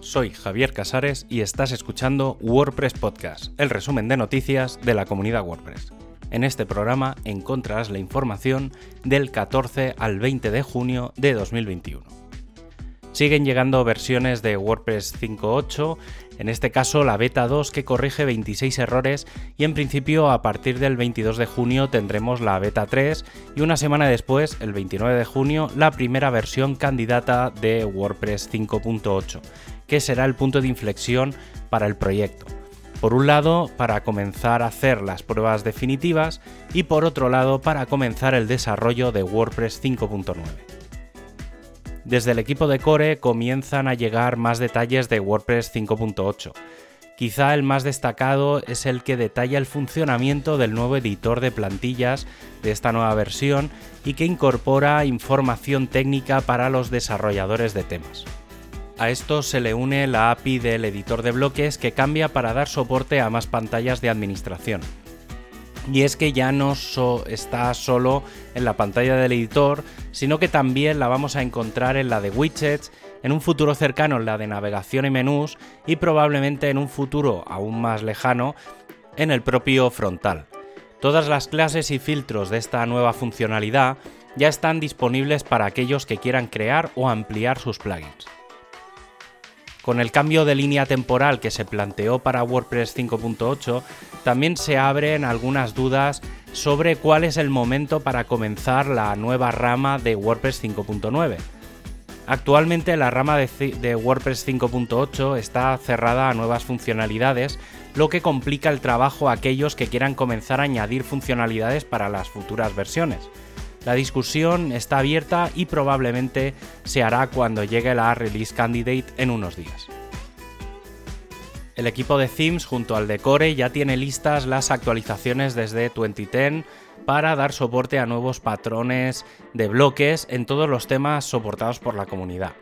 soy Javier Casares y estás escuchando WordPress Podcast, el resumen de noticias de la comunidad WordPress. En este programa encontrarás la información del 14 al 20 de junio de 2021. Siguen llegando versiones de WordPress 5.8, en este caso la beta 2 que corrige 26 errores y en principio a partir del 22 de junio tendremos la beta 3 y una semana después, el 29 de junio, la primera versión candidata de WordPress 5.8, que será el punto de inflexión para el proyecto. Por un lado, para comenzar a hacer las pruebas definitivas y por otro lado, para comenzar el desarrollo de WordPress 5.9. Desde el equipo de Core comienzan a llegar más detalles de WordPress 5.8. Quizá el más destacado es el que detalla el funcionamiento del nuevo editor de plantillas de esta nueva versión y que incorpora información técnica para los desarrolladores de temas. A esto se le une la API del editor de bloques que cambia para dar soporte a más pantallas de administración. Y es que ya no está solo en la pantalla del editor, sino que también la vamos a encontrar en la de widgets, en un futuro cercano en la de navegación y menús y probablemente en un futuro aún más lejano en el propio frontal. Todas las clases y filtros de esta nueva funcionalidad ya están disponibles para aquellos que quieran crear o ampliar sus plugins. Con el cambio de línea temporal que se planteó para WordPress 5.8, también se abren algunas dudas sobre cuál es el momento para comenzar la nueva rama de WordPress 5.9. Actualmente la rama de, WordPress 5.8 está cerrada a nuevas funcionalidades, lo que complica el trabajo a aquellos que quieran comenzar a añadir funcionalidades para las futuras versiones. La discusión está abierta y probablemente se hará cuando llegue la release candidate en unos días. El equipo de Themes junto al de Core ya tiene listas las actualizaciones desde 2010 para dar soporte a nuevos patrones de bloques en todos los temas soportados por la comunidad.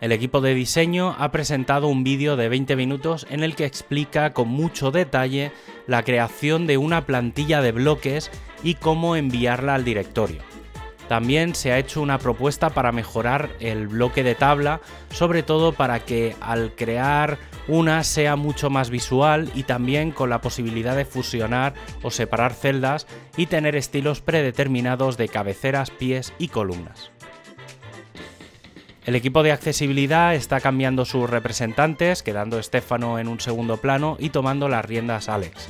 El equipo de diseño ha presentado un vídeo de 20 minutos en el que explica con mucho detalle la creación de una plantilla de bloques y cómo enviarla al directorio. También se ha hecho una propuesta para mejorar el bloque de tabla, sobre todo para que al crear una sea mucho más visual y también con la posibilidad de fusionar o separar celdas y tener estilos predeterminados de cabeceras, pies y columnas. El equipo de accesibilidad está cambiando sus representantes, quedando Stefano en un segundo plano y tomando las riendas Alex.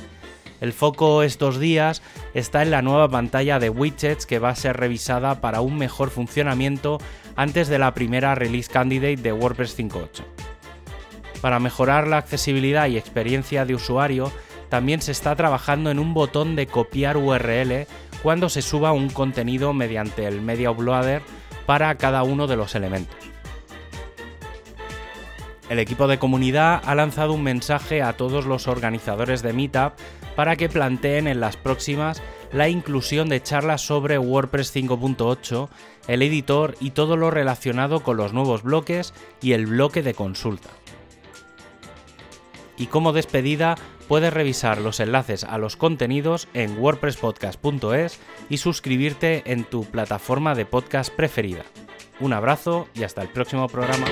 El foco estos días está en la nueva pantalla de widgets que va a ser revisada para un mejor funcionamiento antes de la primera release candidate de WordPress 5.8. Para mejorar la accesibilidad y experiencia de usuario, también se está trabajando en un botón de copiar URL cuando se suba un contenido mediante el Media Uploader para cada uno de los elementos. El equipo de comunidad ha lanzado un mensaje a todos los organizadores de Meetup para que planteen en las próximas la inclusión de charlas sobre WordPress 5.8, el editor y todo lo relacionado con los nuevos bloques y el bloque de consulta. Y como despedida, puedes revisar los enlaces a los contenidos en wordpresspodcast.es y suscribirte en tu plataforma de podcast preferida. Un abrazo y hasta el próximo programa.